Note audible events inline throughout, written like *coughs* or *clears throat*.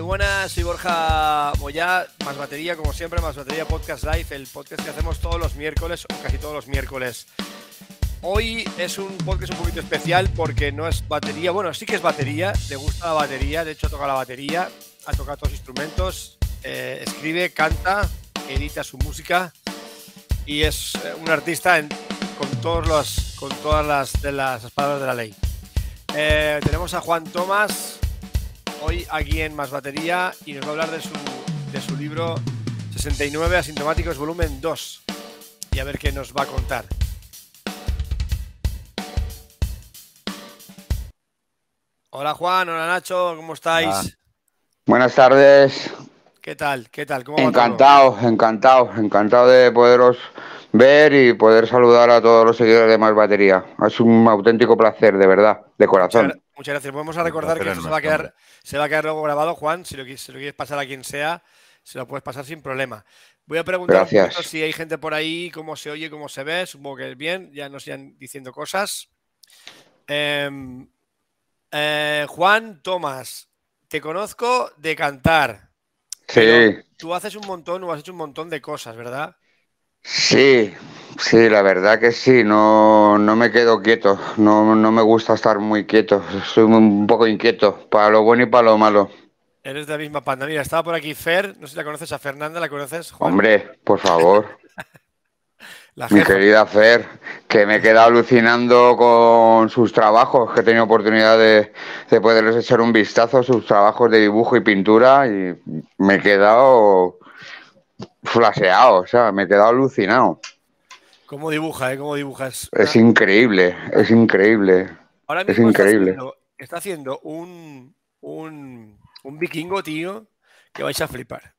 Muy buenas, soy Borja Moya, más batería, como siempre, más batería Podcast Live, el podcast que hacemos todos los miércoles, o casi todos los miércoles. Hoy es un podcast un poquito especial porque no es batería, bueno, sí que es batería, le gusta la batería, de hecho toca la batería, ha tocado todos los instrumentos, eh, escribe, canta, edita su música y es eh, un artista con, todos los, con todas las, de las palabras de la ley. Eh, tenemos a Juan Tomás, hoy aquí en Más Batería y nos va a hablar de su, de su libro 69 Asintomáticos Volumen 2 y a ver qué nos va a contar. Hola Juan, hola Nacho, ¿cómo estáis? Buenas tardes. ¿Qué tal? ¿Qué tal? ¿Cómo encantado, encantado, encantado de poderos ver y poder saludar a todos los seguidores de Más Batería. Es un auténtico placer, de verdad, de corazón. Muchas, gracias. Vamos a recordar que esto se va a, quedar, se va a quedar luego grabado, Juan. Si lo, quieres pasar a quien sea, se lo puedes pasar sin problema. Voy a preguntar si hay gente por ahí, cómo se oye, cómo se ve. Supongo que es bien, ya nos sigan diciendo cosas. Em, eh, Juan Tomás, te conozco de cantar. Sí. Tú haces un montón o has hecho un montón de cosas, ¿verdad? Sí, sí, la verdad que sí, no, no me quedo quieto, no, no me gusta estar muy quieto, soy un poco inquieto, para lo bueno y para lo malo. Eres de la misma panda. Mira, estaba por aquí Fer, no sé si la conoces a Fernanda, ¿la conoces? Hombre, por favor. *laughs* Mi querida Fer, que me he quedado alucinando con sus trabajos, que he tenido oportunidad de, de poderles echar un vistazo a sus trabajos de dibujo y pintura y me he quedado flaseado, o sea, me he quedado alucinado. ¿Cómo dibuja, eh? ¿Cómo dibujas? Es increíble, es increíble. Ahora mismo es increíble. Está haciendo, un, un, un vikingo, tío, que vais a flipar.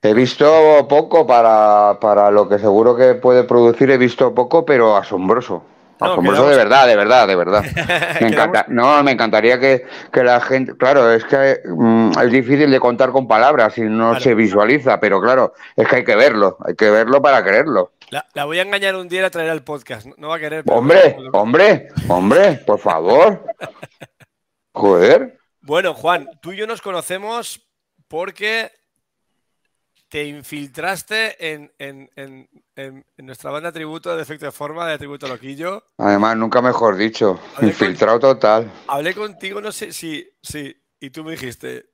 He visto poco para, para, lo que seguro que puede producir, he visto poco, pero asombroso. Asombroso de verdad, de verdad, de verdad. *laughs* Me encanta, no, me encantaría que, la gente. Claro, es que mm, es difícil de contar con palabras y no se visualiza, pero claro, es que hay que verlo, hay que verlo para creerlo. La, voy a engañar un día y la traer al podcast. No va a querer. Hombre, hombre, hombre, por favor. *laughs* Joder. Bueno, Juan, tú y yo nos conocemos porque te infiltraste en, en, en, nuestra banda tributo de efecto de forma de tributo loquillo. Además, nunca mejor dicho, infiltrado total. Hablé contigo, no sé si, sí, y tú me dijiste,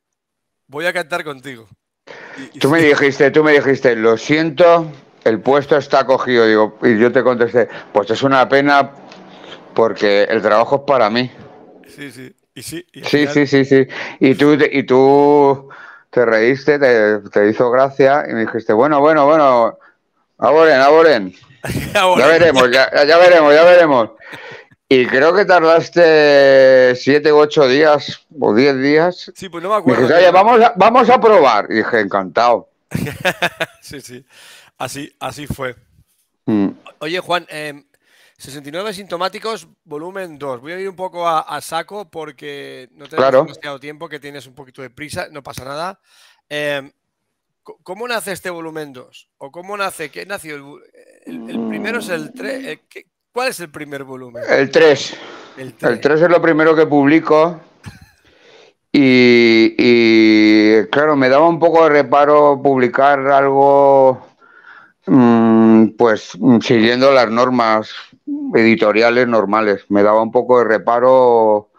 voy a cantar contigo. tú me dijiste, tú me dijiste, lo siento, el puesto está cogido, digo, y yo te contesté, pues es una pena porque el trabajo es para mí. Sí, sí, y sí. sí, sí, sí, sí. Y tú, y tú te reíste, te, hizo gracia y me dijiste, bueno, bueno, bueno, aboren, aboren. *laughs* ya veremos, ya, veremos, ya veremos. Y creo que tardaste siete u ocho días o diez días. Sí, pues no me acuerdo. Oye, vamos a, vamos a probar. Y dije, encantado. *laughs* sí, sí. Así, así fue. Mm. Oye, Juan, eh, 69 sintomáticos, volumen 2. Voy a ir un poco a, saco porque no tenemos demasiado tiempo, que tienes un poquito de prisa, no pasa nada. Em, ¿Cómo nace este volumen 2? ¿O cómo nace? ¿Qué nació? El, primero es el 3. ¿Cuál es el primer volumen? El 3. El 3, es lo primero que publico. Y, y, claro, me daba un poco de reparo publicar algo, mm, pues siguiendo las normas editoriales normales. Me daba un poco de reparo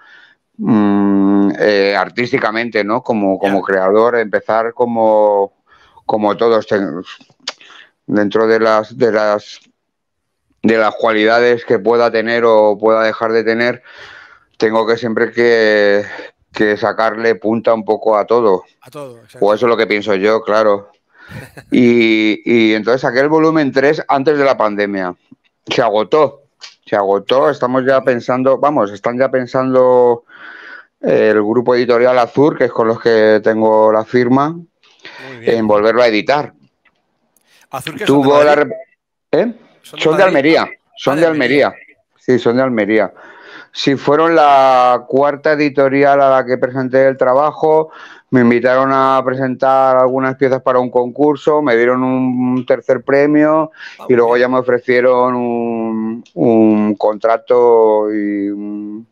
mm, eh, artísticamente, ¿no? Como, como creador, empezar como, como todos dentro de las de las de las cualidades que pueda tener o pueda dejar de tener, tengo que siempre que, que sacarle punta un poco a todo. A todo, O eso es lo que pienso yo, claro. *laughs* y, y entonces saqué el volumen 3 antes de la pandemia. Se agotó se agotó, estamos ya pensando, vamos, están ya pensando eh, el grupo editorial Azur, que es con los que tengo la firma, en volverlo a editar. ¿Azur que Tuvo son de, ¿Eh? ¿Son, de, Almería, son de Almería. Sí, son de Almería. Si fueron la cuarta editorial a la que presenté el trabajo, me invitaron a presentar algunas piezas para un concurso, me dieron un tercer premio ah, y luego ya me ofrecieron un, contrato y un,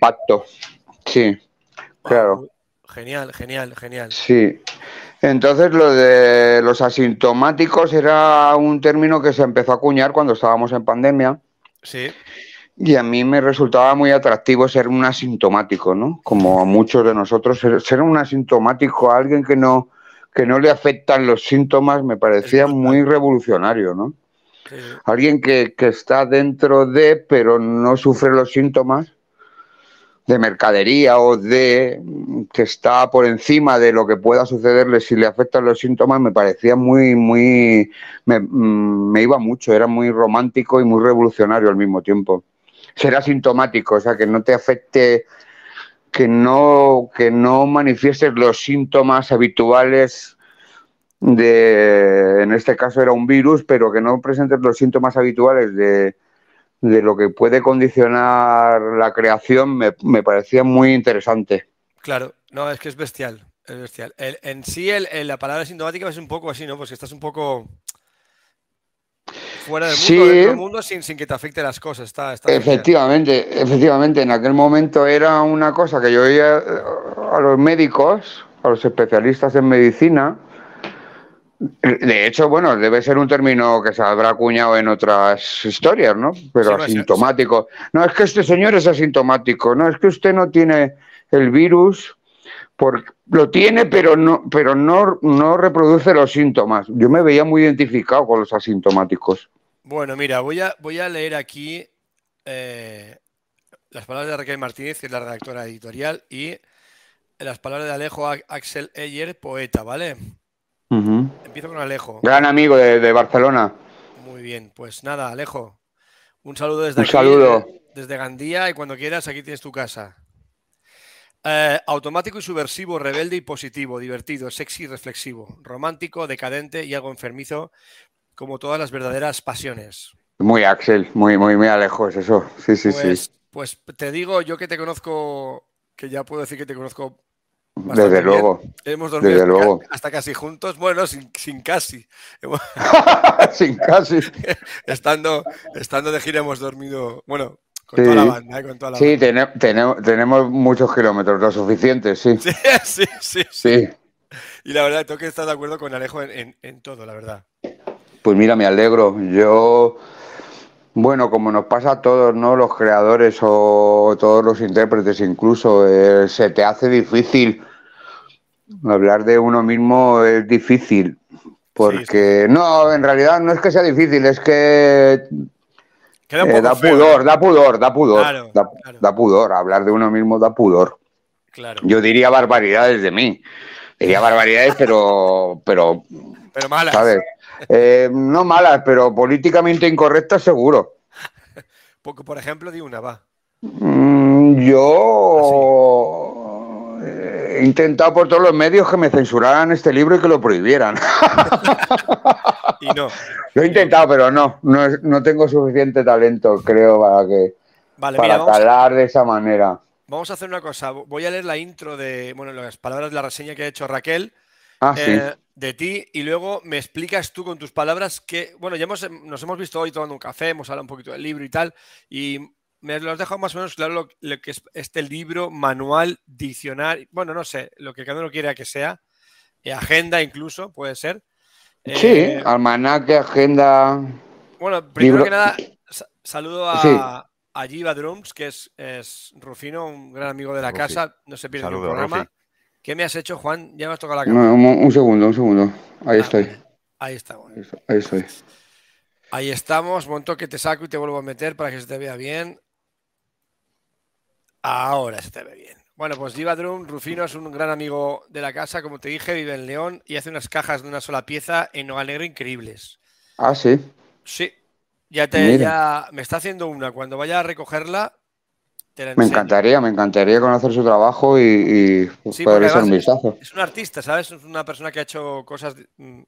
pacto. Sí, claro. Genial, genial, genial. Sí. Entonces lo de los asintomáticos era un término que se empezó a acuñar cuando estábamos en pandemia. Sí. Y a mí me resultaba muy atractivo ser un asintomático, ¿no? Como a muchos de nosotros, ser, un asintomático, alguien que no, que no le afectan los síntomas, me parecía muy revolucionario, ¿no? Alguien que, que, está dentro de, pero no sufre los síntomas de mercadería o de que está por encima de lo que pueda sucederle si le afectan los síntomas, me parecía muy, muy, me, mm, me iba mucho, era muy romántico y muy revolucionario al mismo tiempo. Ser asintomático, o sea, que no te afecte, que no, que no manifiestes los síntomas habituales de, en este caso era un virus, pero que no presentes los síntomas habituales de, de lo que puede condicionar la creación me, me, parecía muy interesante. Claro, no, es que es bestial. Es bestial. en sí, la palabra sintomática es un poco así, ¿no? Pues que estás un poco fuera del mundo, dentro del mundo sin, sin, que te afecte las cosas. Está, está efectivamente, efectivamente. En aquel momento era una cosa que yo oía a los médicos, a los especialistas en medicina, de hecho, bueno, debe ser un término que se habrá acuñado en otras historias, ¿no? Pero asintomático. No, es que este señor es asintomático. No, es que usted no tiene el virus. Porque lo tiene, pero no, pero no, no reproduce los síntomas. Yo me veía muy identificado con los asintomáticos. Bueno, mira, voy a, voy a leer aquí eh, las palabras de Raquel Martínez, que es la redactora editorial, y las palabras de Alejo Axel Eyer, poeta, ¿vale? Empiezo con Alejo. Gran amigo de, Barcelona. Muy bien, pues nada, Alejo. Un saludo desde un saludo. Desde, Gandía y cuando quieras aquí tienes tu casa. Eh, automático y subversivo, rebelde y positivo, divertido, sexy y reflexivo, romántico, decadente y algo enfermizo, como todas las verdaderas pasiones. Muy Axel, muy, muy, muy Alejo, es eso. Sí, sí, pues, sí. Pues te digo, yo que te conozco, que ya puedo decir que te conozco desde luego. Hemos dormido hasta casi juntos. Bueno, sin, casi. sin casi. *laughs* *laughs* estando, estando de gira hemos dormido. Bueno, con toda la banda. ¿eh? Con toda la sí, tenemos, tenemos muchos kilómetros, lo suficiente, *laughs* sí. sí. sí, sí, Y la verdad, tengo que estar de acuerdo con Alejo en, en todo, la verdad. Pues mira, me alegro. Yo. Bueno, como nos pasa a todos, ¿no? Los creadores o todos los intérpretes incluso, eh, se te hace difícil hablar de uno mismo es difícil. Porque no, en realidad no es que sea difícil, es que eh, da, pudor, da pudor, da pudor, da, pudor. Hablar de uno mismo da pudor. Yo diría barbaridades de mí. Diría barbaridades, pero, pero, pero malas. Eh, no malas, pero políticamente incorrectas seguro. *laughs* Porque, por ejemplo, di una, va. Mm, yo he intentado por todos los medios que me censuraran este libro y que lo prohibieran. y no. Lo he intentado, pero no, no, tengo suficiente talento, creo, para que para talar de esa manera. Vamos a hacer una cosa. Voy a leer la intro de, bueno, las palabras de la reseña que ha hecho Raquel. Ah, sí. Eh, de ti y luego me explicas tú con tus palabras que, bueno, ya hemos, nos hemos visto hoy tomando un café, hemos hablado un poquito del libro y tal, y me lo has dejado más o menos claro lo, que es este libro, manual, diccionario, bueno, no sé, lo que cada uno quiera que sea, eh, agenda incluso, puede ser. Sí, eh, almanaque, agenda. Bueno, primero que nada, saludo a, a Giva Drums, que es, es, Rufino, un gran amigo de la casa, no se pierde el programa. ¿Qué me has hecho, Juan? Ya me has tocado la cámara. un, segundo, un segundo. Ahí ah, estoy. Ahí estamos. Ahí estoy. Ahí estamos. Monto que te saco y te vuelvo a meter para que se te vea bien. Ahora se te ve bien. Bueno, pues Drum, Rufino es un gran amigo de la casa, como te dije, vive en León y hace unas cajas de una sola pieza en Nogal Negro increíbles. Ah, sí. Sí. Ya te ya me está haciendo una. Cuando vaya a recogerla, me encantaría, me encantaría conocer su trabajo y, poder echar un vistazo. Es un artista, ¿sabes? Es una persona que ha hecho cosas, mm,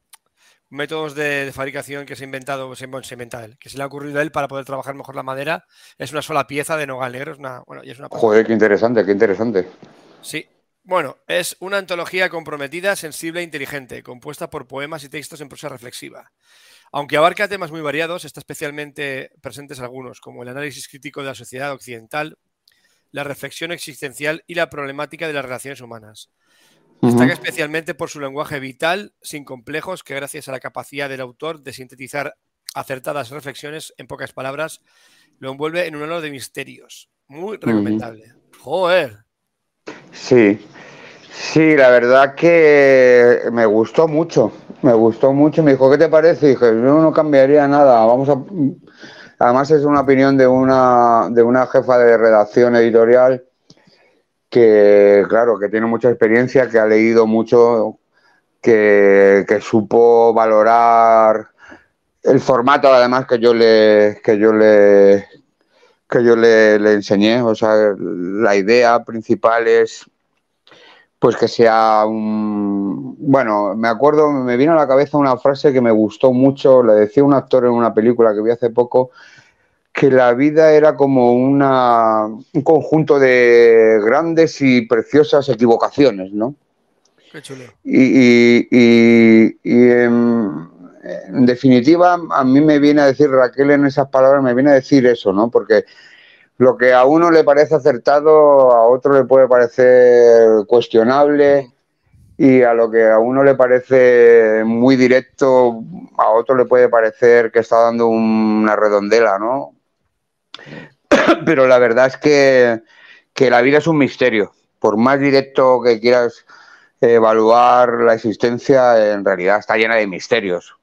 métodos de, fabricación que se ha inventado, se, se inventa él, que se le ha ocurrido a él para poder trabajar mejor la madera. Es una sola pieza de nogal negro, es una, bueno, y es una Joder, qué interesante, qué interesante. Sí. Bueno, es una antología comprometida, sensible e inteligente, compuesta por poemas y textos en prosa reflexiva. Aunque abarca temas muy variados, está especialmente presentes algunos, como el análisis crítico de la sociedad occidental, la reflexión existencial y la problemática de las relaciones humanas. Destaca especialmente por su lenguaje vital, sin complejos, que gracias a la capacidad del autor de sintetizar acertadas reflexiones en pocas palabras, lo envuelve en un halo de misterios. Muy recomendable. Joder. Sí, sí, la verdad que me gustó mucho, me gustó mucho. Me dijo, ¿qué te parece? Y dije, no, no cambiaría nada. Vamos a. Además es una opinión de una de una jefa de redacción editorial que, claro, que tiene mucha experiencia, que ha leído mucho, que, supo valorar el formato además que yo le que yo le que yo le, enseñé. O sea la idea principal es pues que sea un bueno me acuerdo me vino a la cabeza una frase que me gustó mucho le decía un actor en una película que vi hace poco que la vida era como una, un conjunto de grandes y preciosas equivocaciones, ¿no? Qué chulo. Y, y, y, en definitiva, a mí me viene a decir Raquel en esas palabras, me viene a decir eso, ¿no? Porque lo que a uno le parece acertado, a otro le puede parecer cuestionable y a lo que a uno le parece muy directo, a otro le puede parecer que está dando una redondela, ¿no? *coughs* Pero la verdad es que, que la vida es un misterio. Por más directo que quieras evaluar la existencia, en realidad está llena de misterios.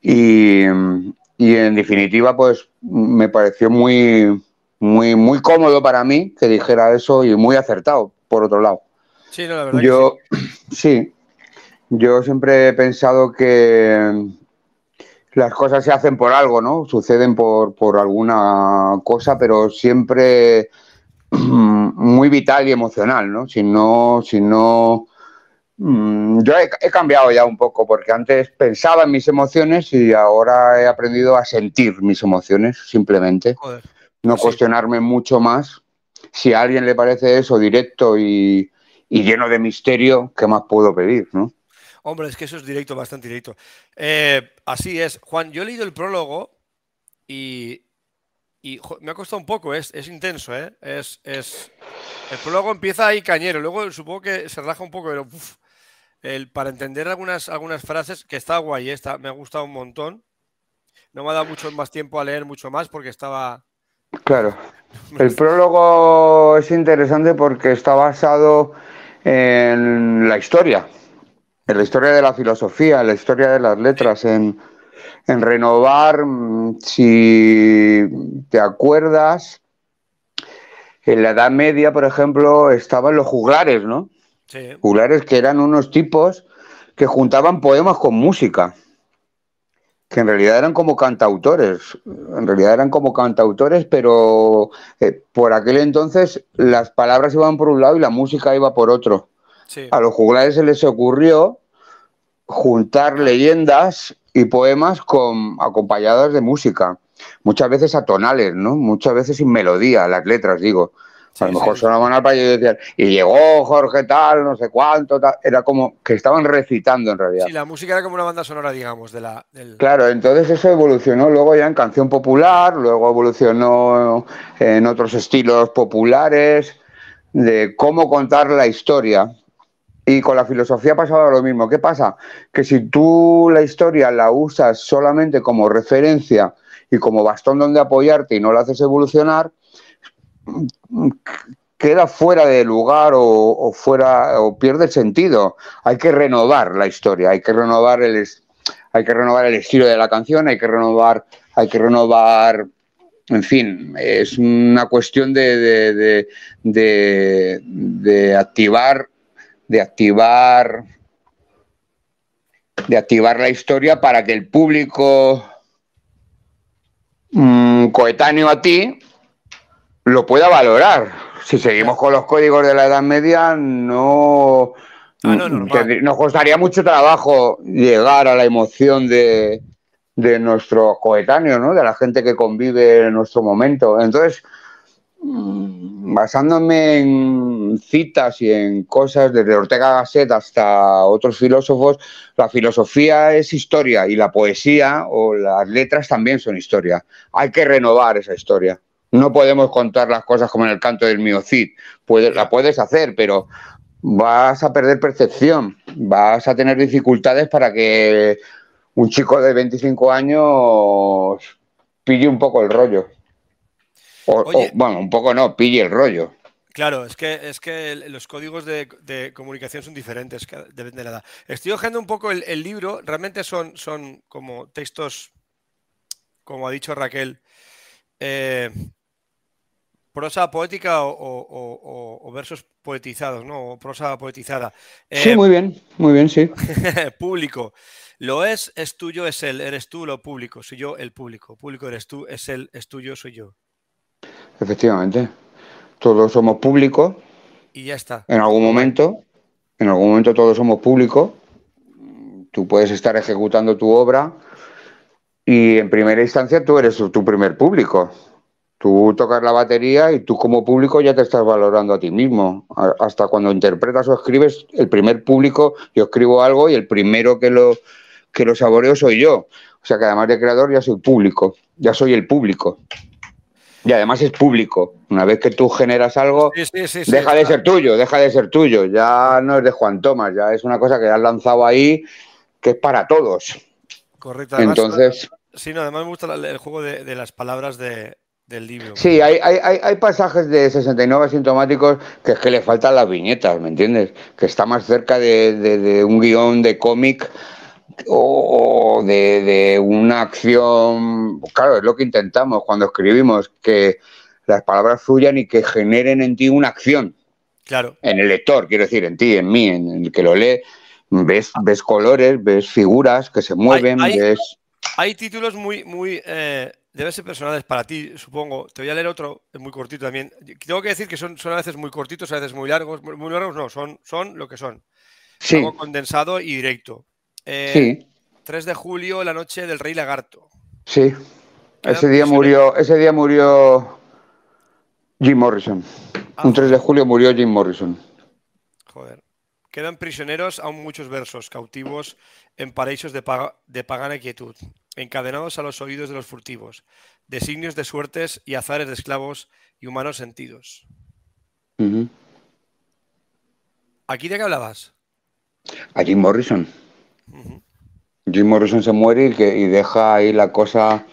Y, en definitiva, pues me pareció muy, muy, muy cómodo para mí que dijera eso y muy acertado, por otro lado. Sí, la verdad. Yo, *coughs* sí. yo siempre he pensado que las cosas se hacen por algo, ¿no? Suceden por, por alguna cosa, pero siempre *clears throat* muy vital y emocional, ¿no? Si no, si no Mm, yo he, cambiado ya un poco porque antes pensaba en mis emociones y ahora he aprendido a sentir mis emociones simplemente. No cuestionarme mucho más. Si a alguien le parece eso directo y, lleno de misterio, ¿qué más puedo pedir? ¿no? Hombre, es que eso es directo, bastante directo. Eh, así es. Juan, yo he leído el prólogo y, me ha costado un poco, es, es intenso, ¿eh? Es, es, el prólogo empieza ahí cañero, luego supongo que se relaja un poco, pero para entender algunas, algunas frases, que está guay, ¿eh? está, me ha gustado un montón. No me ha dado mucho más tiempo a leer mucho más porque estaba... Claro. *laughs* El prólogo es interesante porque está basado en la historia, en la historia de la filosofía, en la historia de las letras, en, en renovar, mm, si te acuerdas, en la Edad Media, por ejemplo, estaban los juglares, ¿no? Sí. que eran unos tipos que juntaban poemas con música, que en realidad eran como cantautores, en realidad eran como cantautores, pero eh, por aquel entonces las palabras iban por un lado y la música iba por otro. A los juglares se les ocurrió juntar leyendas y poemas con acompañadas de música, muchas veces atonales, ¿no? Muchas veces sin melodía, las letras, digo a lo mejor sonaban al país y decían, y llegó Jorge tal, no sé cuánto, tal. Era como que estaban recitando en realidad. Sí, la música era como una banda sonora, digamos, de la. Claro, entonces eso evolucionó luego ya en canción popular, luego evolucionó en otros estilos populares, de cómo contar la historia. Y con la filosofía pasaba lo mismo. ¿Qué pasa? Que si tú la historia la usas solamente como referencia y como bastón donde apoyarte y no la haces evolucionar, queda fuera de lugar o, fuera o pierde sentido. Hay que renovar la historia, hay que renovar el hay que renovar el estilo de la canción, hay que renovar, hay que renovar, en fin, es una cuestión de, de, activar, de activar, de activar la historia para que el público mm, coetáneo a ti lo pueda valorar. Si seguimos con los códigos de la Edad Media, no, ah, nos costaría mucho trabajo llegar a la emoción de, de nuestro coetáneo, ¿no? de la gente que convive en nuestro momento. Entonces, basándome en citas y en cosas desde Ortega Gasset hasta otros filósofos, la filosofía es historia y la poesía o las letras también son historia. Hay que renovar esa historia No podemos contar las cosas como en el canto del miocid. Puedes, la puedes hacer, pero vas a perder percepción, vas a tener dificultades para que un chico de 25 años pille un poco el rollo. O, bueno, un poco no, pille el rollo. Claro, es que, es que los códigos de, comunicación son diferentes, depende de la edad. Estoy hojeando un poco el, libro, realmente son, son como textos, como ha dicho Raquel, eh, prosa poética o, versos poetizados, ¿no? O prosa poetizada. sí, eh, muy bien, muy bien, sí. *laughs* público. Lo es, es tuyo, es él. Eres tú lo público. Soy yo el público. Público eres tú, es él, es tuyo, soy yo. Efectivamente. Todos somos públicos. Y ya está. En algún momento, en algún momento todos somos públicos. Tú puedes estar ejecutando tu obra y en primera instancia tú eres tu primer público. Tú tocas la batería y tú como público ya te estás valorando a ti mismo. Hasta cuando interpretas o escribes, el primer público, yo escribo algo y el primero que lo, que lo saboreo soy yo. O sea que además de creador ya soy público, ya soy el público. Y además es público. Una vez que tú generas algo, deja de ser tuyo, deja de ser tuyo. Ya no es de Juan Tomás, ya es una cosa que has lanzado ahí que es para todos. Correcto. Entonces. Sí, no, además me gusta el juego de, las palabras del libro. Sí, hay, hay, pasajes de 69 asintomáticos que es que le faltan las viñetas, ¿me entiendes? Que está más cerca de un guion de cómic o de, una acción, claro, es lo que intentamos cuando escribimos, que las palabras fluyan y que generen en ti una acción. Claro. En el lector, quiero decir, en ti, en mí, en el que lo lee, ves, ves colores, ves figuras que se mueven, hay, ves... Hay títulos muy, muy, eh, deben ser personales para ti, supongo. Te voy a leer otro, es muy cortito también. Tengo que decir que son, son a veces muy cortitos, a veces muy largos. Muy largos no, son, son lo que son. Sí. Algo condensado y directo. Eh, sí. 3 de julio, la noche del Rey Lagarto. Sí. Ese día murió, ese día murió Jim Morrison. Un 3 de julio murió Jim Morrison. Joder. Quedan prisioneros aún muchos versos, cautivos en paraísos de, de pagana quietud, encadenados a los oídos de los furtivos, designios de suertes y azares de esclavos y humanos sentidos. ¿Aquí de qué hablabas? A Jim Morrison. Jim Morrison se muere y, que, deja ahí la cosa,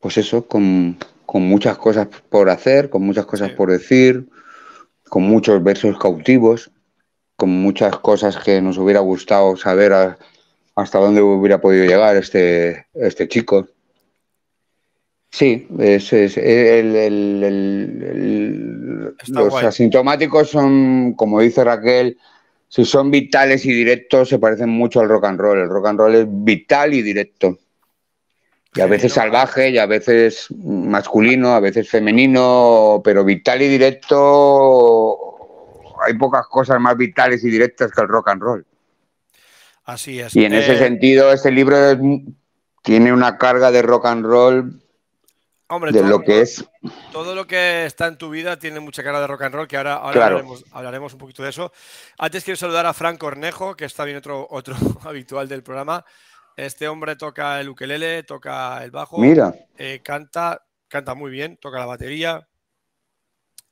pues eso, con, muchas cosas por hacer, con muchas cosas por decir, con muchos versos cautivos, con muchas cosas que nos hubiera gustado saber hasta dónde hubiera podido llegar este, este chico. Sí, es, los asintomáticos son, como dice Raquel, si son vitales y directos, se parecen mucho al rock and roll. El rock and roll es vital y directo. Y a veces salvaje, y a veces masculino, a veces femenino, pero vital y directo. Hay pocas cosas más vitales y directas que el rock and roll. Así es. Y en ese eh, sentido, este libro tiene una carga de rock and roll de lo que es. Todo lo que está en tu vida tiene mucha cara de rock and roll, que ahora, hablaremos, un poquito de eso. Antes quiero saludar a Frank Cornejo, que está bien otro, otro *laughs* habitual del programa. Este hombre toca el ukelele, toca el bajo, Mira. Eh, canta, canta muy bien, toca la batería,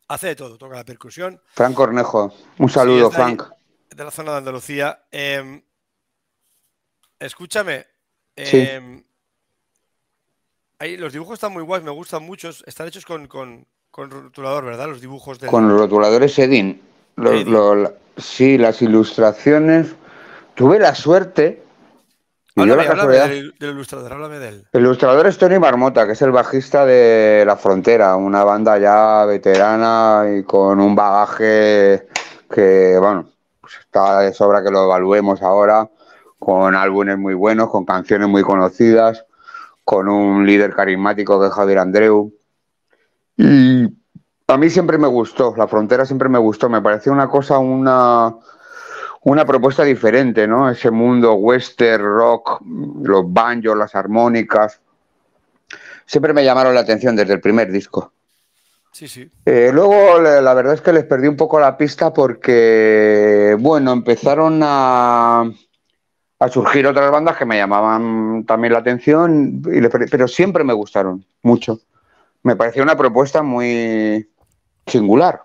hace de todo, toca la percusión. Frank Cornejo, un saludo, Frank. de la zona de Andalucía. Em, escúchame. Los dibujos están muy guays, me gustan muchos. Están hechos con, rotulador, ¿verdad? Los dibujos de. Con rotuladores Edin. sí, las ilustraciones. Tuve la suerte. Háblame, del, ilustrador, háblame de él. El ilustrador es Tony Marmota, que es el bajista de La Frontera, una banda ya veterana y con un bagaje que, bueno, pues está de sobra que lo evaluemos ahora, con álbumes muy buenos, con canciones muy conocidas con un líder carismático que es Javier Andreu. Y a mí siempre me gustó, la frontera siempre me gustó, me pareció una cosa, una, una propuesta diferente, ¿no? Ese mundo western, rock, los banjos, las armónicas, siempre me llamaron la atención desde el primer disco. Sí, sí. Eh, luego, la verdad es que les perdí un poco la pista porque, bueno, empezaron a a surgir otras bandas que me llamaban también la atención, pero siempre me gustaron mucho. me pareció una propuesta muy singular.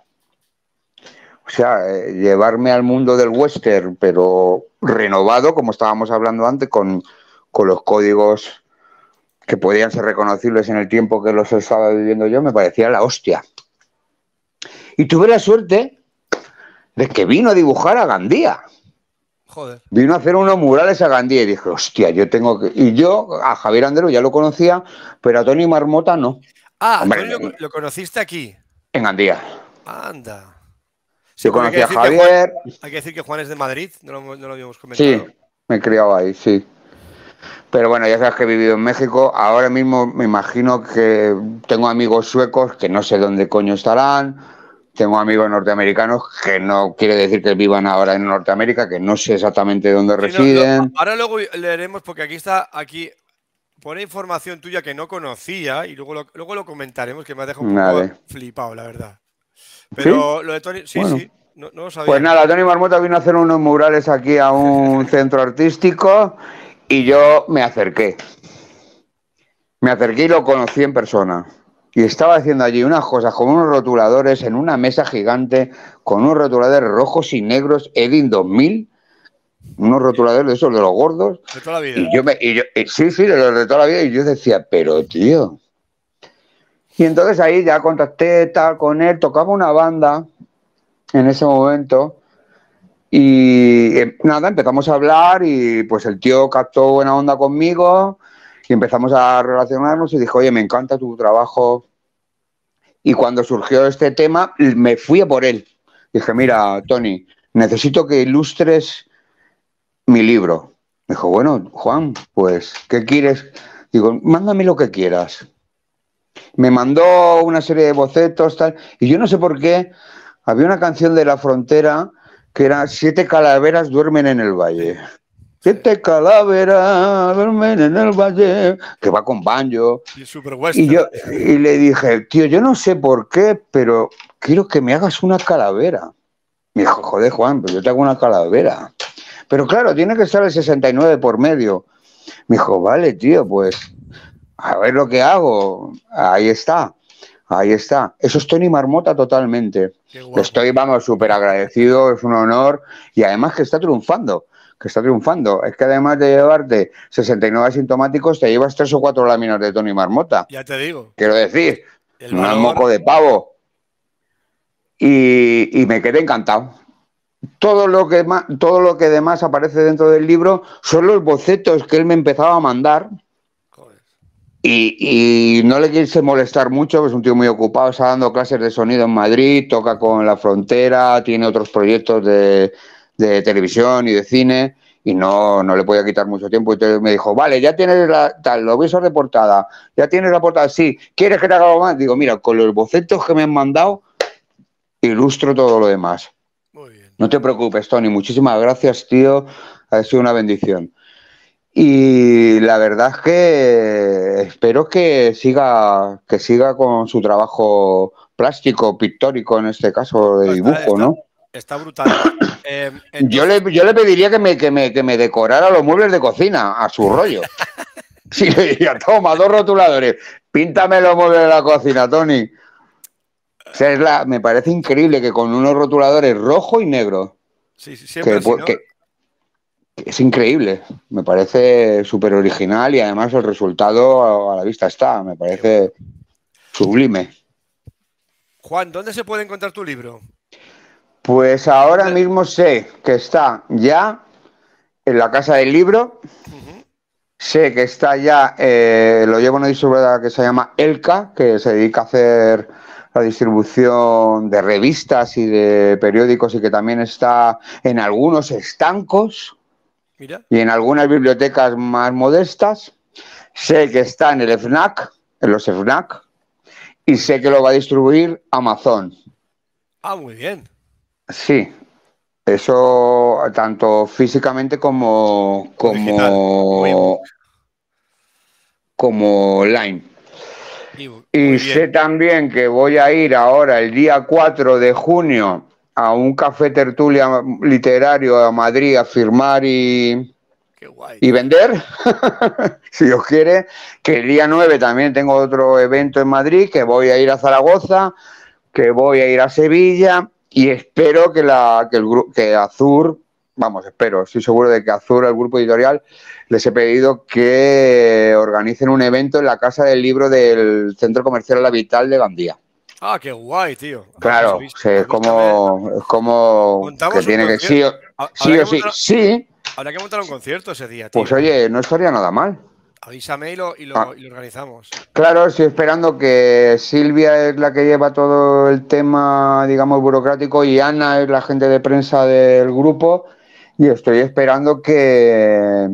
O sea, eh, llevarme al mundo del western, pero renovado, como estábamos hablando antes, con, con los códigos que podían ser reconocibles en el tiempo que los estaba viviendo yo, me parecía la hostia. Y tuve la suerte de que vino a dibujar a Gandía. Joder. Vino a hacer unos murales a Gandía y dije, hostia, yo tengo que... Y yo a Javier Andero ya lo conocía, pero a Tony Marmota no. Ah, Hombre, lo, conociste aquí. En Gandía. Anda. Yo porque conocí a Javier. Juan- hay que decir que Juan es de Madrid, no lo, no lo habíamos comentado. Sí, me he criado ahí, sí. Pero bueno, ya sabes que he vivido en México. Ahora mismo me imagino que tengo amigos suecos que no sé dónde coño estarán. Tengo amigos norteamericanos que no quiere decir que vivan ahora en Norteamérica, que no sé exactamente dónde Sí, residen. no, ahora luego leeremos porque aquí está, aquí pone información tuya que no conocía y luego lo, luego lo comentaremos que me ha dejado un poco flipado, la verdad. Pero lo de Tony, sí, Bueno. sí, no, no lo sabía. Pues nada, Tony Marmota vino a hacer unos murales aquí a un *laughs* centro artístico y yo me acerqué. Me acerqué y lo conocí en persona. Y estaba haciendo allí unas cosas con unos rotuladores en una mesa gigante con unos rotuladores rojos y negros Edin 2000, unos rotuladores de esos de los gordos. de toda la vida. Y yo me, y yo- y sí, sí, de los de toda la vida. Y yo decía, pero tío. Y entonces ahí ya contacté tal con él, tocaba una banda en ese momento. Y eh, nada, empezamos a hablar y pues el tío captó buena onda conmigo y empezamos a relacionarnos y dijo, oye, me encanta tu trabajo. Y cuando surgió este tema, me fui a por él. Dije, mira, Tony, necesito que ilustres mi libro. Me dijo, bueno, Juan, pues, ¿qué quieres? Digo, mándame lo que quieras. Me mandó una serie de bocetos, tal, y yo no sé por qué, había una canción de La Frontera que era Siete calaveras duermen en el valle. Siete calaveras duermen en el valle, que va con banjo. Y. Y yo y le dije, tío, yo no sé por qué, pero quiero que me hagas una calavera. Me dijo, joder, Juan, pues yo te hago una calavera. Pero claro, tiene que estar el 69 por medio. Me dijo, vale, tío, pues a ver lo que hago. Ahí está, ahí está. Eso es Tony Marmota totalmente. Estoy, vamos, súper agradecido, es un honor y además que está triunfando, que está triunfando. Es que además de llevarte 69 asintomáticos, te llevas tres o cuatro láminas de Tony Marmota. Ya te digo. Quiero decir, no es moco de pavo. Y, y me quedé encantado. Todo lo, que más, todo lo que demás aparece dentro del libro son los bocetos que él me empezaba a mandar. Y, y no le quise molestar mucho, pues es un tío muy ocupado, está dando clases de sonido en Madrid, toca con La Frontera, tiene otros proyectos de, de televisión y de cine, y no, no le podía quitar mucho tiempo. Y entonces me dijo, vale, ya tienes la, tal, los visos de portada, ya tienes la portada, sí, ¿quieres que te haga algo más? Digo, mira, con los bocetos que me han mandado, ilustro todo lo demás. Muy bien. No te preocupes, Tony. Muchísimas gracias, tío. Ha sido una bendición. Y la verdad es que espero que siga, que siga con su trabajo plástico, pictórico en este caso de Está- dibujo, ¿no? Está brutal. *coughs* Eh, entonces- Yo le, yo le pediría que me, que, me, que me decorara los muebles de cocina a su rollo. *laughs* Sí, le diría, toma, dos rotuladores, píntame los muebles de la cocina, Tony. O sea, es la, me parece increíble que con unos rotuladores rojo y negro, sí, sí, siempre que, es increíble, me parece súper original y además el resultado a la vista está, me parece sublime. Juan, ¿dónde se puede encontrar tu libro? Pues ahora mismo sé que está ya en la casa del libro, sé que está ya, eh, lo lleva una distribuidora que se llama Elka, que se dedica a hacer la distribución de revistas y de periódicos y que también está en algunos estancos. Mira. y en algunas bibliotecas más modestas. Sé que está en el FNAC, en los FNAC, y sé que lo va a distribuir Amazon. Ah, muy bien. Sí, eso tanto físicamente como como como online. Y sé también que voy a ir ahora el día 4 de junio a un café tertulia literario a Madrid a firmar y, Qué Qué guay. y vender, *laughs* si Dios quiere, que el día 9 también tengo otro evento en Madrid, que voy a ir a Zaragoza, que voy a ir a Sevilla y espero que, la, que, el, que Azur, vamos, espero, estoy seguro de que Azur, el grupo editorial, les he pedido que organicen un evento en la Casa del Libro del Centro Comercial La Vital de Gandía. Ah, qué guay, tío. Claro, Pues, sí, es como, es como que tiene que sí o sí, o sí, montar- sí, Habrá que montar un concierto ese día, tío. pues oye, no estaría nada mal. Avísame y lo, y lo- Ah. y lo organizamos. Claro, estoy esperando que Silvia es la que lleva todo el tema, digamos, burocrático y Ana es la gente de prensa del grupo y estoy esperando que,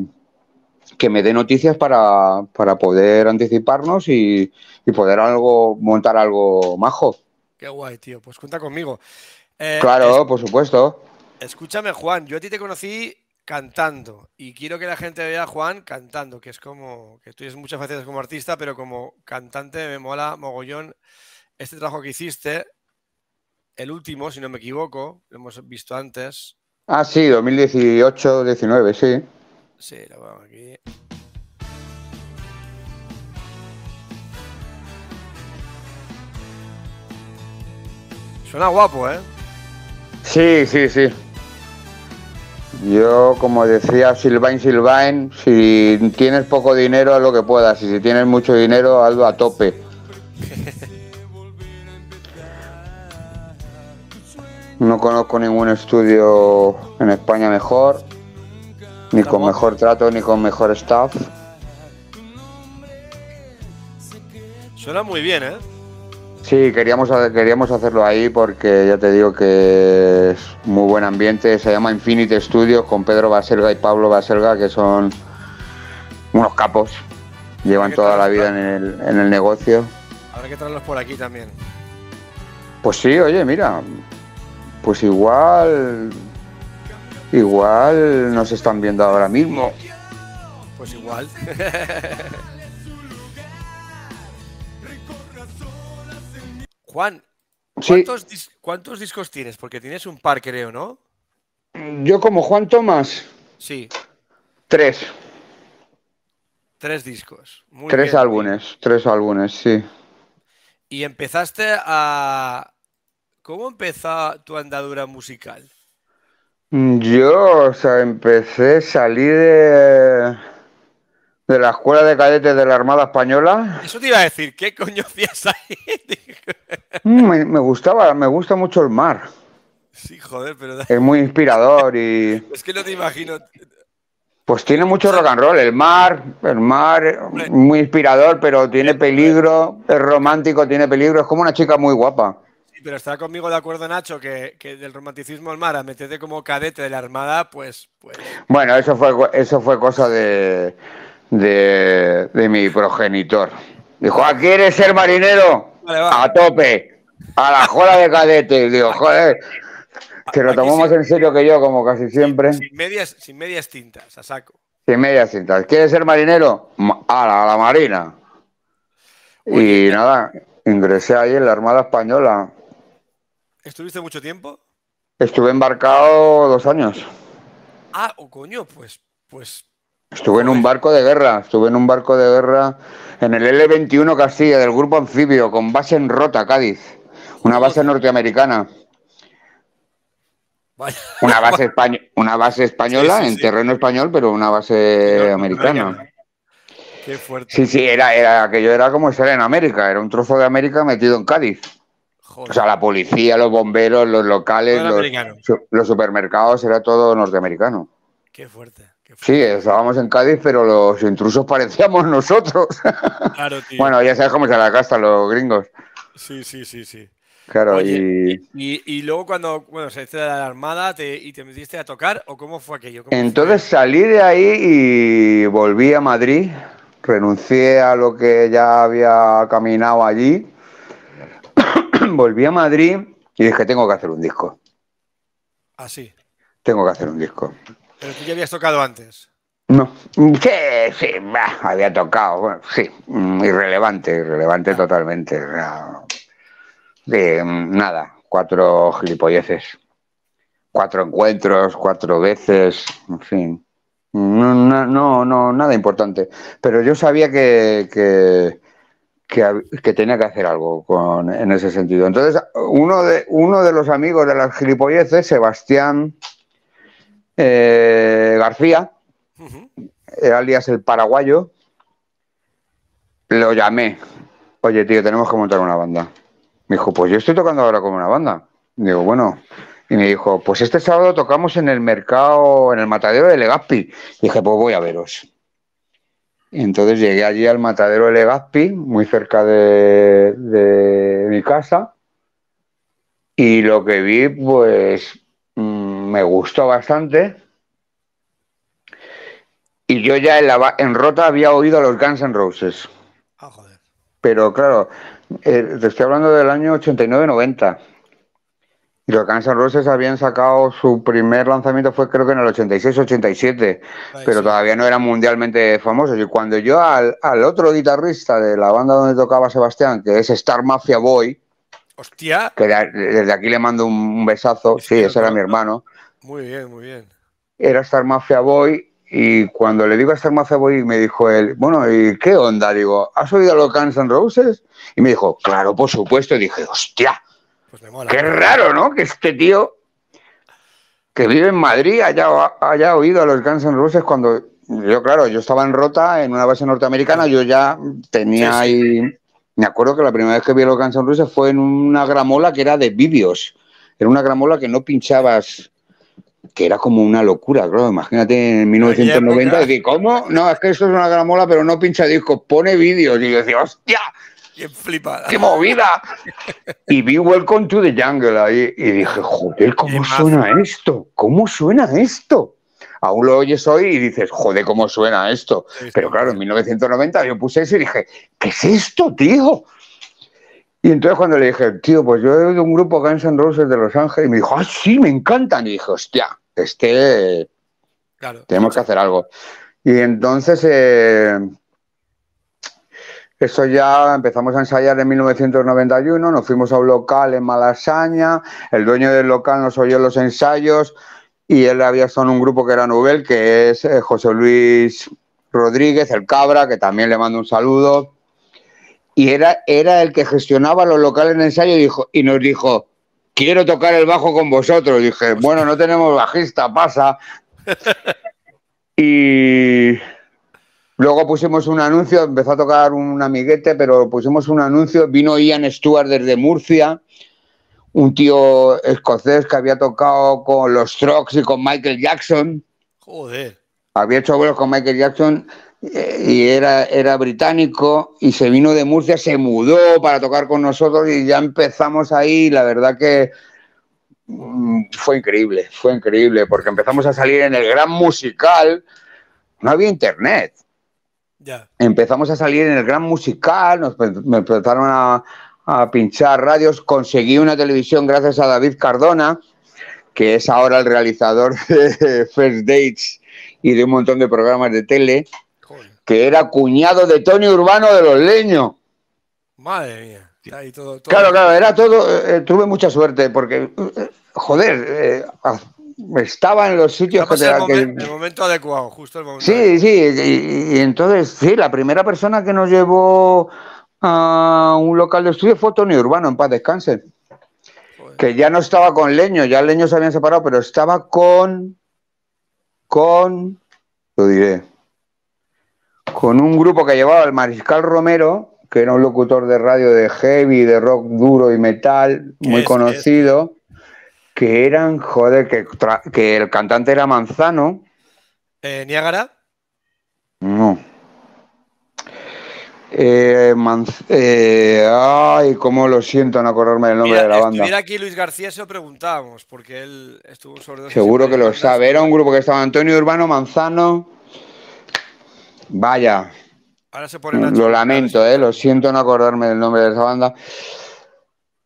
que me dé noticias para, para poder anticiparnos y, y poder algo montar algo majo. Qué guay, tío. Pues cuenta conmigo. Eh, Claro, por supuesto. es- escúchame, Juan. Yo a ti te conocí cantando y quiero que la gente vea a Juan cantando, que es como que tú tienes muchas facetas como artista, pero como cantante me mola mogollón este trabajo que hiciste, el último, si no me equivoco, lo hemos visto antes. Ah, sí, 2018, 19, sí. Sí, lo aquí. Suena guapo, ¿eh? Sí, sí, sí. Yo, como decía Silvain Silvain, si tienes poco dinero, haz lo que puedas. Y si tienes mucho dinero, hazlo a tope. *laughs* No conozco ningún estudio en España mejor, ni con mejor trato, ni con mejor staff. Suena muy bien, ¿eh? Sí, queríamos, queríamos hacerlo ahí porque ya te digo que es muy buen ambiente. Se llama Infinite Studios con Pedro Baselga y Pablo Baselga, que son unos capos. Llevan ¿Qué toda la vida en el, en el negocio. Habrá que traerlos por aquí también. Pues sí, oye, mira, pues igual, igual nos están viendo ahora mismo. Pues igual. *laughs* Juan, Sí, ¿cuántos, dis- cuántos discos tienes? Porque tienes un par, creo, ¿no? yo como Juan Tomás, Sí, tres, tres discos. Muy tres bien. álbumes, tres álbumes, sí. Y empezaste a... ¿Cómo empezó tu andadura musical? Yo, o sea, empecé, salí de, de la escuela de cadetes de la Armada Española. Eso te iba a decir, ¿qué coño hacías ahí? *laughs* Mm, Me, me gustaba, me gusta mucho el mar. sí, joder, pero Es muy inspirador y *laughs* es que no te imagino. pues tiene mucho rock and roll. El mar, el mar, muy inspirador, pero tiene peligro, es romántico, tiene peligro. Es como una chica muy guapa. Sí, pero estará conmigo de acuerdo, Nacho, que, que del romanticismo al mar a meterte como cadete de la armada, pues, pues Bueno, eso fue, eso fue cosa de, de, de mi progenitor. Dijo, ¿ah, ¿quieres ser marinero? Vale, va. A tope, a la jola de cadetes. Digo, joder, que lo tomó más en serio que yo, como casi siempre. sin medias, sin medias tintas, a saco. Sin medias cintas. ¿Quieres ser marinero? Ma- A la, a la marina. Oye, Y ya- nada, ingresé ahí en la Armada Española. ¿Estuviste mucho tiempo? Estuve embarcado dos años. Ah, o coño, pues, pues, Estuve en un barco de guerra, estuve en un barco de guerra en el L-21 Castilla del grupo anfibio con base en Rota, Cádiz. Una base norteamericana. vaya. Una base, *laughs* españ- una base española Sí, sí, en sí. terreno español, pero una base americana. Qué fuerte. Sí, sí, era, era, aquello era como estar en América, era un trozo de América metido en Cádiz. Joder. O sea, la policía, los bomberos, los locales, los supermercados, era todo norteamericano. Qué fuerte. Sí, estábamos en Cádiz, pero los intrusos parecíamos nosotros. *laughs* Claro, tío. bueno, ya sabes cómo se la casta los gringos. Sí, sí, sí, sí. Claro, Oye, y Y, y luego cuando, bueno, saliste de la armada te, y te metiste a tocar, ¿o cómo fue aquello? ¿Cómo fue? entonces salí de ahí y volví a Madrid. Renuncié a lo que ya había caminado allí. *clears throat* volví a Madrid y dije, tengo que hacer un disco. Así. Tengo que hacer un disco. Pero tú ya habías tocado antes. No, sí, sí, había tocado, bueno, sí, mm, irrelevante, irrelevante totalmente. o sea, de, mm, nada, cuatro gilipolleces, cuatro encuentros, cuatro veces, en fin. No, no, no, nada importante. Pero yo sabía que, que, que, tenía que hacer algo con, en ese sentido. Entonces, uno de, uno de los amigos de las gilipolleces, Sebastián eh, García, alias el paraguayo, lo llamé. Oye, tío, tenemos que montar una banda. Me dijo, pues yo estoy tocando ahora como una banda. Digo, bueno, y me dijo, pues este sábado tocamos en el mercado, en el matadero de Legazpi. dije, pues voy a veros. Y entonces llegué allí al matadero de Legazpi, muy cerca de, mi casa. Y lo que vi, pues me gustó bastante. Y yo ya en, la, en Rota había oído a los Guns N' Roses. Ah, joder. Pero claro, eh, te estoy hablando del año 89-90. Y los Guns N' Roses habían sacado su primer lanzamiento fue creo que en el 86-87, pero todavía no eran mundialmente famosos. Y cuando yo al, otro guitarrista de la banda donde tocaba Sebastián, que es Star Mafia Boy, hostia, que desde aquí le mando un, besazo, sí, ese era mi hermano. Muy bien, muy bien. Era Star Mafia Boy y cuando le digo a Star Mafia Boy me dijo él, bueno, ¿y qué onda? Digo, ¿has oído los Guns N' Roses? Y me dijo, claro, por supuesto. Y dije, hostia pues Qué raro, ¿no? Que este tío que vive en Madrid haya, haya oído a los Guns N' Roses cuando yo, claro, yo estaba en Rota, en una base norteamericana, yo ya tenía ahí... Me acuerdo que la primera vez que vi a los Guns N' Roses fue en una gramola que era de vídeos. Era una gramola que no pinchabas, que era como una locura, claro. Imagínate en 1990 decir, ¿cómo? No, es que esto es una gramola, pero no pincha discos, pone vídeos. Y yo decía, ¡hostia! flipada. ¡Qué movida! y vi Welcome to the Jungle ahí y dije, joder, ¿cómo suena esto? ¿Cómo suena esto? Aún lo oyes hoy y dices, joder, ¿cómo suena esto? Pero claro, en 1990 yo puse eso y dije, ¿qué es esto, tío? Y entonces cuando le dije, tío, pues yo he oído un grupo Guns N' Roses de Los Ángeles, y me dijo, ah, sí, me encantan. Y dije, hostia, este... Claro. Tenemos que hacer algo. Y entonces eh, eso ya empezamos a ensayar en 1991, nos fuimos a un local en Malasaña, el dueño del local nos oyó los ensayos y él había estado en un grupo que era Nubel, que es eh, José Luis Rodríguez, el Cabra, que también le mando un saludo. Y era, era el que gestionaba los locales de ensayo y, dijo, y nos dijo, quiero tocar el bajo con vosotros. dije, bueno, no tenemos bajista, pasa. *laughs* y Luego pusimos un anuncio, empezó a tocar un amiguete, pero pusimos un anuncio, vino Ian Stewart desde Murcia, un tío escocés que había tocado con los Strokes y con Michael Jackson. Joder. Había hecho vuelos con Michael Jackson y era, era británico y se vino de Murcia, se mudó para tocar con nosotros y ya empezamos ahí. La verdad que mm, fue increíble, fue increíble, porque empezamos a salir en el gran musical. No había internet. Empezamos a salir en el gran musical, nos me empezaron a, pinchar radios, conseguí una televisión gracias a David Cardona, que es ahora el realizador *laughs* de First Dates y de un montón de programas de tele, que era cuñado de Tony Urbano de los Leños. Madre mía. Claro, claro, era todo. Eh, tuve mucha suerte porque, eh, joder, eh, estaba en los sitios que, el, el, momento adecuado, justo el momento. Sí, sí, y, entonces, sí, la primera persona que nos llevó a un local de estudio fue Tony Urbano, en paz descanse. Que ya no estaba con Leño, ya Leño se habían separado, pero estaba con. con. lo diré. Con un grupo que llevaba el Mariscal Romero, que era un locutor de radio de heavy, de rock duro y metal, muy conocido que eran, joder, que, que el cantante era Manzano. Eh, ¿Niágara? No. Eh, eh, ay, cómo lo siento en acordarme del nombre de la banda. Mira aquí Luis García se lo preguntábamos, porque él estuvo sobre Seguro que lo sabe. Era un grupo que estaba Antonio Urbano, Manzano. Vaya. Ahora se pone Lo lamento, eh, lo siento en acordarme del nombre de esa banda.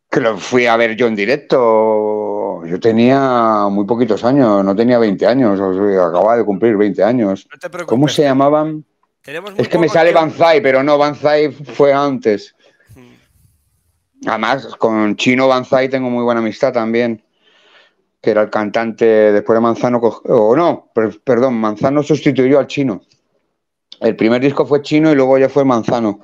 Que lo fui a ver yo en directo yo tenía muy poquitos años, no tenía 20 años, acababa de cumplir 20 años. ¿Cómo se llamaban? Es que me sale Banzai, pero no, Banzai fue antes. Además, con Chino Banzai tengo muy buena amistad también. que era el cantante después de Manzano, o no, perdón, Manzano sustituyó al chino. El primer disco fue chino y luego ya fue Manzano.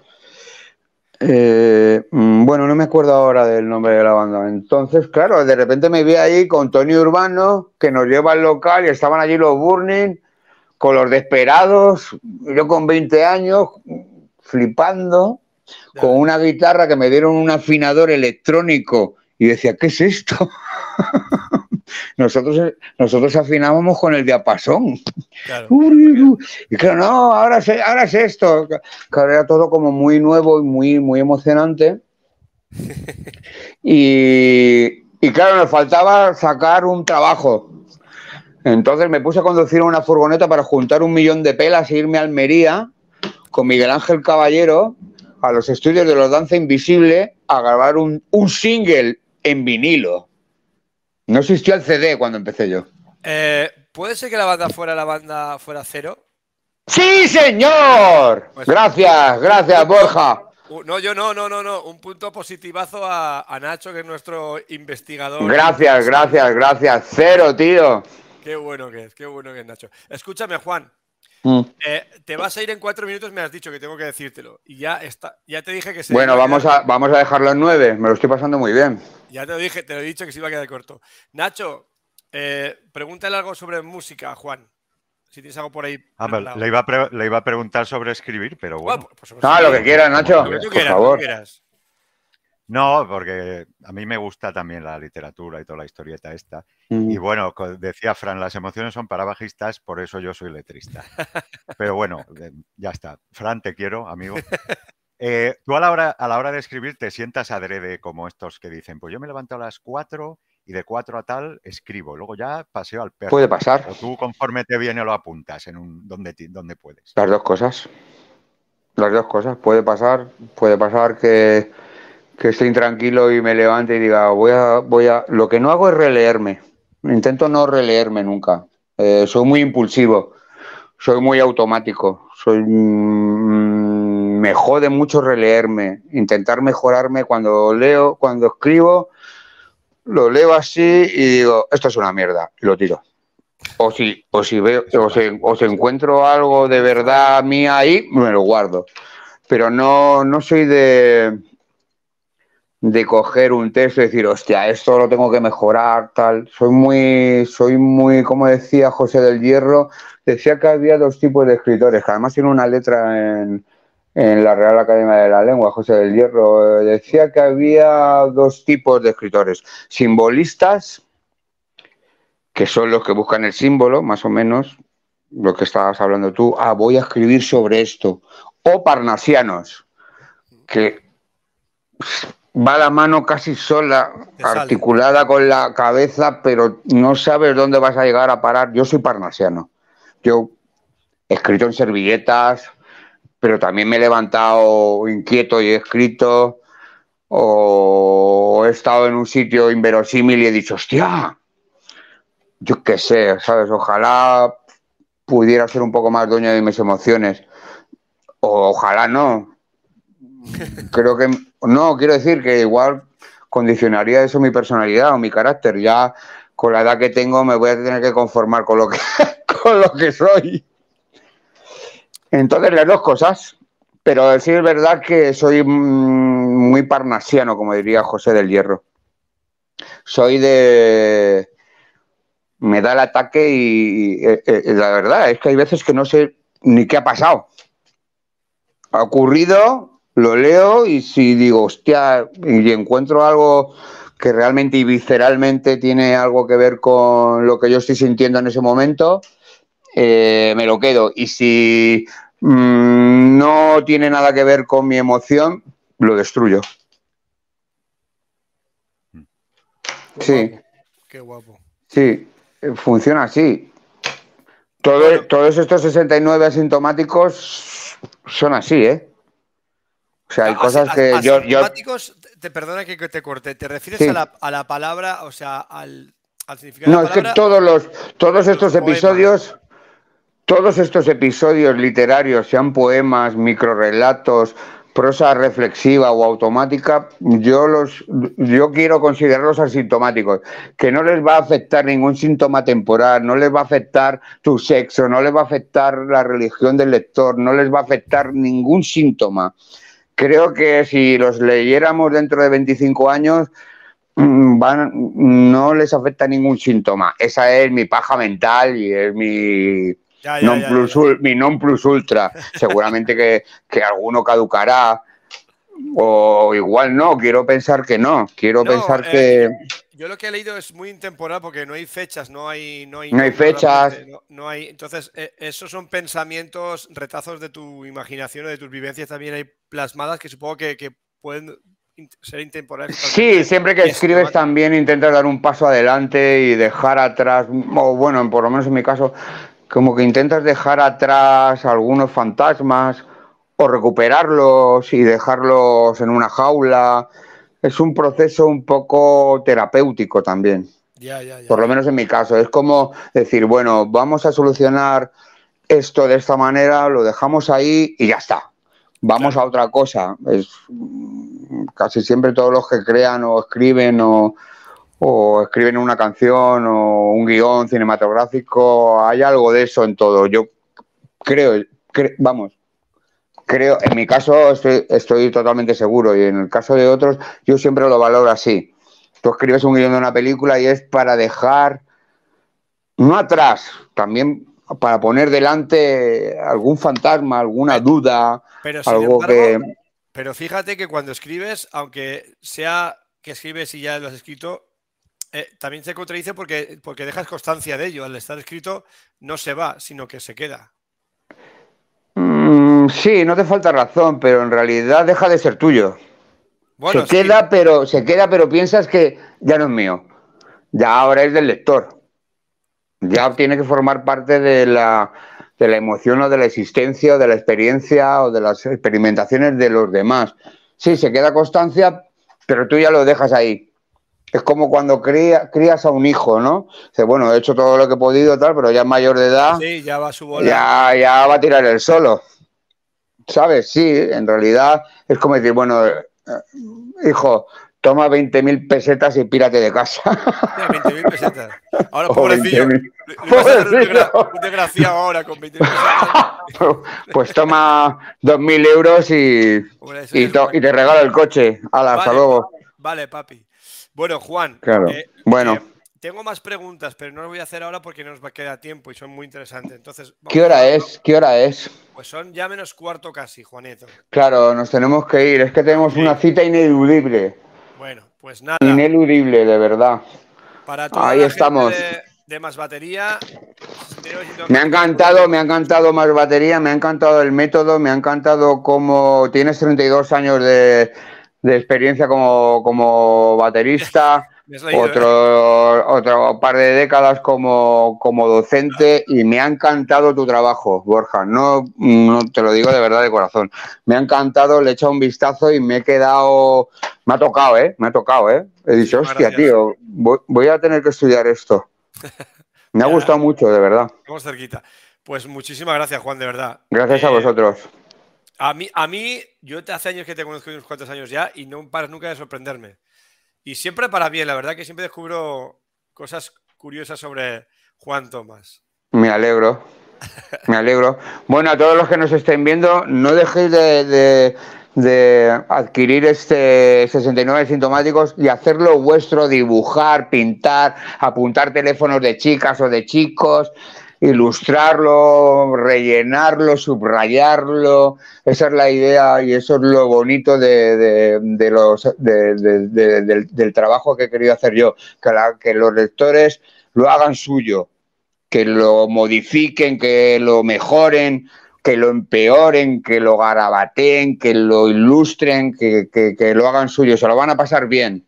Eh, mm, bueno, no me acuerdo ahora del nombre de la banda. Entonces, claro, de repente me vi ahí con Tony Urbano, que nos lleva al local y estaban allí los Burning, con los Desperados, yo con 20 años, flipando, con una guitarra que me dieron un afinador electrónico y decía, ¿qué es esto? *laughs* nosotros, nosotros afinábamos con el diapasón. *laughs* Y claro, no, ahora es, ahora es esto. Claro, era todo como muy nuevo y muy, muy emocionante. *laughs* Y, y claro, nos faltaba sacar un trabajo. Entonces me puse a conducir una furgoneta para juntar un millón de pelas e irme a Almería con Miguel Ángel Caballero a los estudios de los Danza Invisible a grabar un, un single en vinilo. No existió el CD cuando empecé yo. Eh, ¿Puede ser que la banda fuera la banda fuera cero? ¡Sí, señor! Pues, gracias, gracias, Borja. No, yo no, no, no, no. Un punto positivazo a, Nacho, que es nuestro investigador. Gracias, gracias, gracias. Cero, tío. Qué bueno que es, qué bueno que es, Nacho. Escúchame, Juan. Mm. Eh, te vas a ir en cuatro minutos, me has dicho que tengo que decírtelo. Y ya está, ya te dije que se. Bueno, vamos a, vamos a dejarlo en nueve. Me lo estoy pasando muy bien. Ya te lo dije, te lo he dicho que se iba a quedar corto. Nacho, eh, pregúntale algo sobre música, Juan. Si tienes algo por ahí. Ah, le, iba a le, iba a preguntar sobre escribir, pero bueno. Pues, ah, lo que quieras, Nacho. Lo que tú quieras, por favor. No, porque a mí me gusta también la literatura y toda la historieta esta. Y bueno, decía Fran, las emociones son para bajistas, por eso yo soy letrista. *laughs* Pero bueno, ya está. Fran, te quiero, amigo. *laughs* Eh, tú a la, hora, a la hora de escribir te sientas adrede como estos que dicen, pues yo me levanto a las 4 y de 4 a tal escribo, luego ya paseo al perro. Puede pasar. O tú conforme te viene lo apuntas en un donde, donde puedes. Las dos cosas. Las dos cosas. Puede pasar, puede pasar que que estoy intranquilo y me levante y diga, voy a, voy a... Lo que no hago es releerme. Intento no releerme nunca. Eh, soy muy impulsivo, soy muy automático, soy... Mm, me jode mucho releerme, intentar mejorarme cuando leo, cuando escribo, lo leo así y digo, esto es una mierda, lo tiro. O si, o si veo, o o si encuentro algo de verdad mía ahí, me lo guardo. Pero no, no soy de, de coger un texto y decir, hostia, esto lo tengo que mejorar, tal. Soy muy, soy muy, como decía José del Hierro, decía que había dos tipos de escritores, que además tiene una letra en, en la Real Academia de la Lengua, José del Hierro, decía que había dos tipos de escritores, simbolistas, que son los que buscan el símbolo, más o menos, lo que estabas hablando tú, ah, voy a escribir sobre esto, o parnasianos, que va la mano casi sola, articulada con la cabeza, pero no sabes dónde vas a llegar a parar. Yo soy parnasiano. Yo escrito en servilletas, pero también me he levantado inquieto y he escrito. O he estado en un sitio inverosímil y he dicho, hostia, yo qué sé, ¿sabes? Ojalá pudiera ser un poco más dueño de mis emociones. O ojalá no. *laughs* Creo que no, quiero decir que igual condicionaría eso mi personalidad o mi carácter. Ya con la edad que tengo me voy a tener que conformar con lo que, *laughs* con lo que soy. Entonces, las dos cosas. Pero sí es verdad que soy mm, muy parnasiano, como diría José del Hierro. Soy de... Me da el ataque y, eh, eh, la verdad es que hay veces que no sé ni qué ha pasado. Ha ocurrido, lo leo y si digo, hostia, y encuentro algo que realmente y visceralmente tiene algo que ver con lo que yo estoy sintiendo en ese momento, eh, me lo quedo. Y si mm, no tiene nada que ver con mi emoción, lo destruyo. Sí. Qué guapo. Sí, funciona así. todos estos 69 asintomáticos son así, ¿eh? O sea, hay cosas que yo, Te perdona que te corte, ¿te refieres a, la, palabra, o sea, al, significado no, de la palabra? No, es que todos, los, todos estos episodios, todos estos episodios literarios, sean poemas, microrelatos, prosa reflexiva o automática, yo los yo quiero considerarlos asintomáticos, que no les va a afectar ningún síntoma temporal, no les va a afectar tu sexo, no les va a afectar la religión del lector, no les va a afectar ningún síntoma. Creo que si los leyéramos dentro de 25 años, mm, no les afecta ningún síntoma. Esa es mi paja mental y es mi, non plus, mi non plus ultra. *laughs* Seguramente que, que, alguno caducará. O igual no, quiero pensar que no. Quiero pensar eh, que. Yo lo que he leído es muy intemporal porque no hay fechas, no hay. No hay, no hay fechas. No, hay, entonces, eh, esos son pensamientos, retazos de tu imaginación o de tus vivencias también hay plasmadas que supongo que, que pueden ser intemporales. Sí, siempre que escribes también intentas dar un paso adelante y dejar atrás, o bueno, por lo menos en mi caso, como que intentas dejar atrás algunos fantasmas o recuperarlos y dejarlos en una jaula. Es un proceso un poco terapéutico también. Por lo menos en mi caso. Es como decir, bueno, vamos a solucionar esto de esta manera, lo dejamos ahí y ya está. Vamos a otra cosa. Es, casi siempre todos los que crean o escriben o, o escriben una canción o un guion cinematográfico, hay algo de eso en todo. Yo creo, vamos, creo, en mi caso estoy, estoy, totalmente seguro y en el caso de otros yo siempre lo valoro así. Tú escribes un guion de una película y es para dejar, no atrás, también para poner delante algún fantasma, alguna duda, pero, algo que... Pero fíjate que cuando escribes, aunque sea que escribes y ya lo has escrito, eh, también se contradice porque, porque dejas constancia de ello. Al estar escrito no se va, sino que se queda. Mm, sí, no te falta razón, pero en realidad deja de ser tuyo. se queda, pero se queda, pero piensas que ya no es mío. Ya ahora es del lector. Ya tiene que formar parte de la, de la emoción o de la existencia o de la experiencia o de las experimentaciones de los demás. Sí, se queda constancia, pero tú ya lo dejas ahí. Es como cuando crías a un hijo, ¿no? Dice, bueno, he hecho todo lo que he podido, tal, pero ya es mayor de edad. Sí, ya va a su bola. Ya, ya va a tirar el solo. ¿Sabes? Sí, en realidad es como decir, bueno, eh, hijo, toma 20.000 pesetas y pírate de casa. *laughs* 20.000 pesetas. Ahora, pobrecillo. pobrecillo. Un desgraciado ahora con 20.000 pesetas. *laughs* Pues toma 2.000 euros y, y, te regalo el coche. Hala, hasta luego. Vale, papi. Bueno, Juan. Claro. Eh, bueno. Eh, tengo más preguntas, pero no las voy a hacer ahora porque no nos va a quedar tiempo y son muy interesantes. Entonces, ¿Qué hora es? ¿Qué hora es? Pues son ya menos cuarto casi, Juaneto. Claro, nos tenemos que ir. Es que tenemos una cita ineludible. Bueno, pues nada. Ineludible, de verdad. Para Ahí estamos. De, más batería. Me ha encantado, me ha encantado más batería, me ha encantado el método, me ha encantado cómo tienes 32 años de de experiencia como, como baterista, *laughs* otro, otro par de décadas como, como, docente y me ha encantado tu trabajo, Borja. No, no te lo digo de verdad de corazón. Me ha encantado, le he echado un vistazo y me he quedado. Me ha tocado, ¿eh? Me ha tocado, ¿eh? He dicho, hostia, tío, voy, a tener que estudiar esto. *laughs* Me ha gustado mucho, de verdad. Estamos cerquita. Pues muchísimas gracias, Juan, de verdad. Gracias a eh, vosotros. A mí, a mí, yo hace años que te conozco unos cuantos años ya y no paras nunca de sorprenderme. Y siempre para bien, la verdad que siempre descubro cosas curiosas sobre Juan Tomás. Me alegro. Me alegro. Bueno, a todos los que nos estén viendo, no dejéis de, de adquirir este 69 sintomáticos y hacerlo vuestro, dibujar, pintar, apuntar teléfonos de chicas o de chicos, ilustrarlo, rellenarlo, subrayarlo. Esa es la idea y eso es lo bonito de, los, del, trabajo que he querido hacer yo, que, que los lectores lo hagan suyo, que lo modifiquen, que lo mejoren, que lo empeoren, que lo garabateen, que lo ilustren, que, que, lo hagan suyo, se lo van a pasar bien.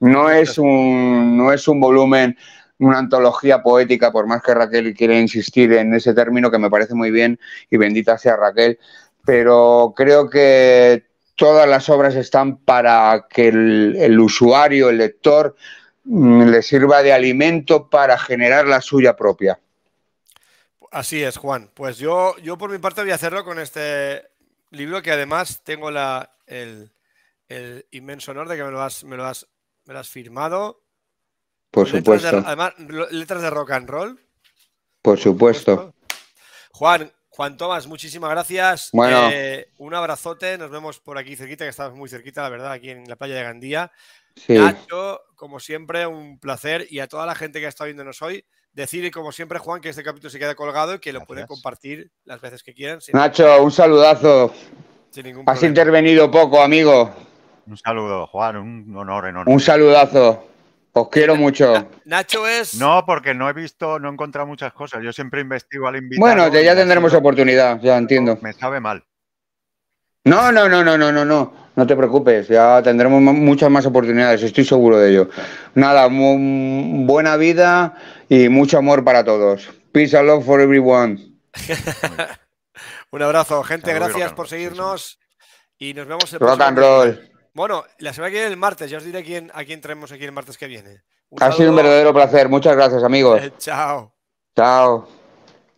No es un, no es un volumen una antología poética, por más que Raquel quiera insistir en ese término, que me parece muy bien y bendita sea Raquel, pero creo que todas las obras están para que el, usuario, el lector, mm, le sirva de alimento para generar la suya propia. Así es, Juan. Pues yo, yo por mi parte voy a hacerlo con este, libro que además tengo la, el, inmenso honor de que me lo has, me lo has, me lo has firmado. Por supuesto. además, letras de rock and roll. Por supuesto. Juan, Juan Tomás, muchísimas gracias. Bueno. Eh, un abrazote. Nos vemos por aquí cerquita, que estamos muy cerquita, la verdad, aquí en la playa de Gandía. Sí. Nacho, como siempre, un placer. Y a toda la gente que ha estado viéndonos hoy, decir, como siempre, Juan, que este capítulo se queda colgado y que lo pueden compartir las veces que quieran. Nacho, un saludazo. Has intervenido poco, amigo. Un saludo, Juan, un honor enorme. Un saludazo. Os quiero mucho. *laughs* Nacho es. No, porque no he visto, no he encontrado muchas cosas. Yo siempre investigo al invitado. Bueno, ya tendremos oportunidad, ya entiendo. Me sabe mal. No, no, no, no, no, no, no. No te preocupes, ya tendremos muchas más oportunidades, estoy seguro de ello. Nada, buena vida y mucho amor para todos. Peace and love for everyone. *laughs* Un abrazo, gente, gracias por seguirnos y nos vemos el Rock and roll. Bueno, la semana que viene el martes, ya os diré a quién, a quién traemos aquí el martes que viene. ha sido un verdadero placer, muchas gracias amigos. *laughs* Chao. Chao.